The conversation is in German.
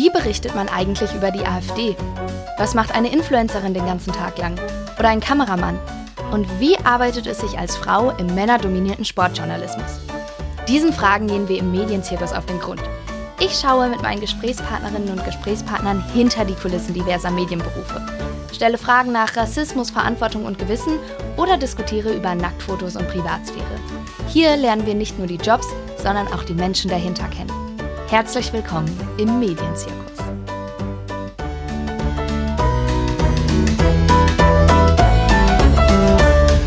Wie berichtet man eigentlich über die AfD? Was macht eine Influencerin den ganzen Tag lang? Oder ein Kameramann? Und wie arbeitet es sich als Frau im männerdominierten Sportjournalismus? Diesen Fragen gehen wir im Medienzirkus auf den Grund. Ich schaue mit meinen Gesprächspartnerinnen und Gesprächspartnern hinter die Kulissen diverser Medienberufe, stelle Fragen nach Rassismus, Verantwortung und Gewissen oder diskutiere über Nacktfotos und Privatsphäre. Hier lernen wir nicht nur die Jobs, sondern auch die Menschen dahinter kennen. Herzlich willkommen im Medienzirkus.